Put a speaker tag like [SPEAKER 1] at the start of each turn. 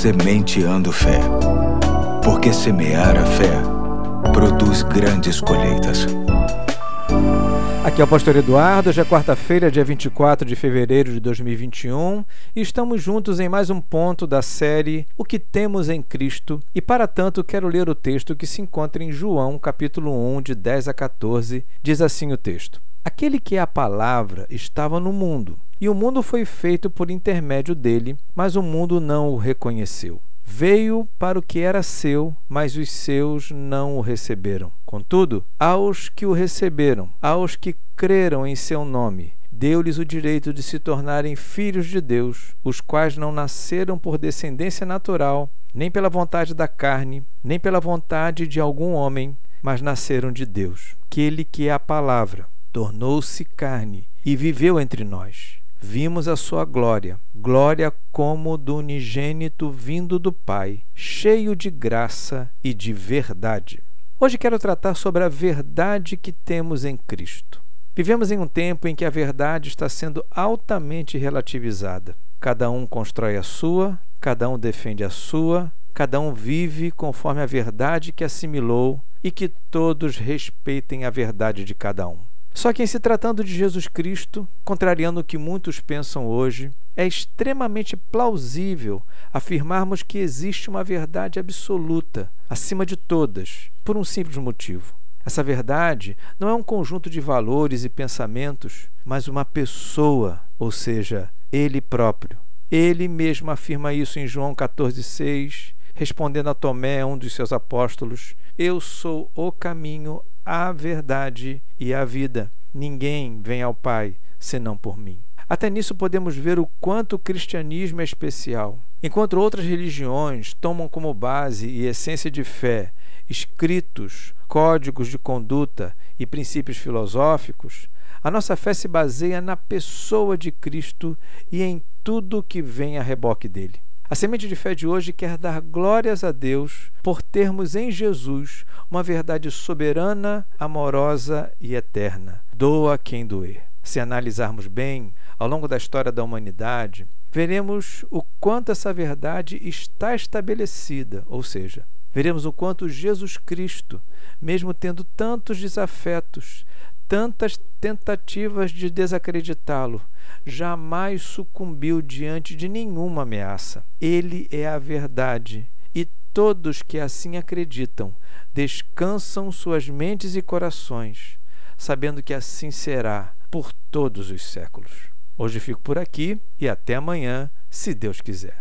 [SPEAKER 1] Sementeando Fé. Porque semear a fé produz grandes colheitas.
[SPEAKER 2] Aqui é o Pastor Eduardo, hoje é quarta-feira, dia 24 de fevereiro de 2021, e estamos juntos em mais um ponto da série O que temos em Cristo, e para tanto quero ler o texto que se encontra em João, capítulo 1, de 10 a 14. Diz assim o texto: Aquele que é a palavra estava no mundo, e o mundo foi feito por intermédio dele, mas o mundo não o reconheceu. Veio para o que era seu, mas os seus não o receberam. Contudo, aos que o receberam, aos que creram em seu nome, deu-lhes o direito de se tornarem filhos de Deus, os quais não nasceram por descendência natural, nem pela vontade da carne, nem pela vontade de algum homem, mas nasceram de Deus. Aquele que é a palavra tornou-se carne e viveu entre nós vimos a sua glória, glória como do unigênito vindo do Pai, cheio de graça e de verdade. Hoje quero tratar sobre a verdade que temos em Cristo. Vivemos em um tempo em que a verdade está sendo altamente relativizada. Cada um constrói a sua, cada um defende a sua, cada um vive conforme a verdade que assimilou e que todos respeitem a verdade de cada um. Só que, em se tratando de Jesus Cristo, contrariando o que muitos pensam hoje, é extremamente plausível afirmarmos que existe uma verdade absoluta, acima de todas, por um simples motivo. Essa verdade não é um conjunto de valores e pensamentos, mas uma pessoa, ou seja, Ele próprio. Ele mesmo afirma isso em João 14,6, respondendo a Tomé, um dos seus apóstolos: Eu sou o caminho, a verdade e a vida. Ninguém vem ao Pai senão por mim. Até nisso podemos ver o quanto o cristianismo é especial. Enquanto outras religiões tomam como base e essência de fé escritos, códigos de conduta e princípios filosóficos, a nossa fé se baseia na pessoa de Cristo e em tudo que vem a reboque dele. A semente de fé de hoje quer dar glórias a Deus por termos em Jesus uma verdade soberana, amorosa e eterna. Doa quem doer. Se analisarmos bem, ao longo da história da humanidade, veremos o quanto essa verdade está estabelecida, ou seja, veremos o quanto Jesus Cristo, mesmo tendo tantos desafetos, tantas tentativas de desacreditá-lo, jamais sucumbiu diante de nenhuma ameaça. Ele é a verdade e todos que assim acreditam descansam suas mentes e corações, sabendo que assim será por todos os séculos. Hoje fico por aqui e até amanhã, se Deus quiser.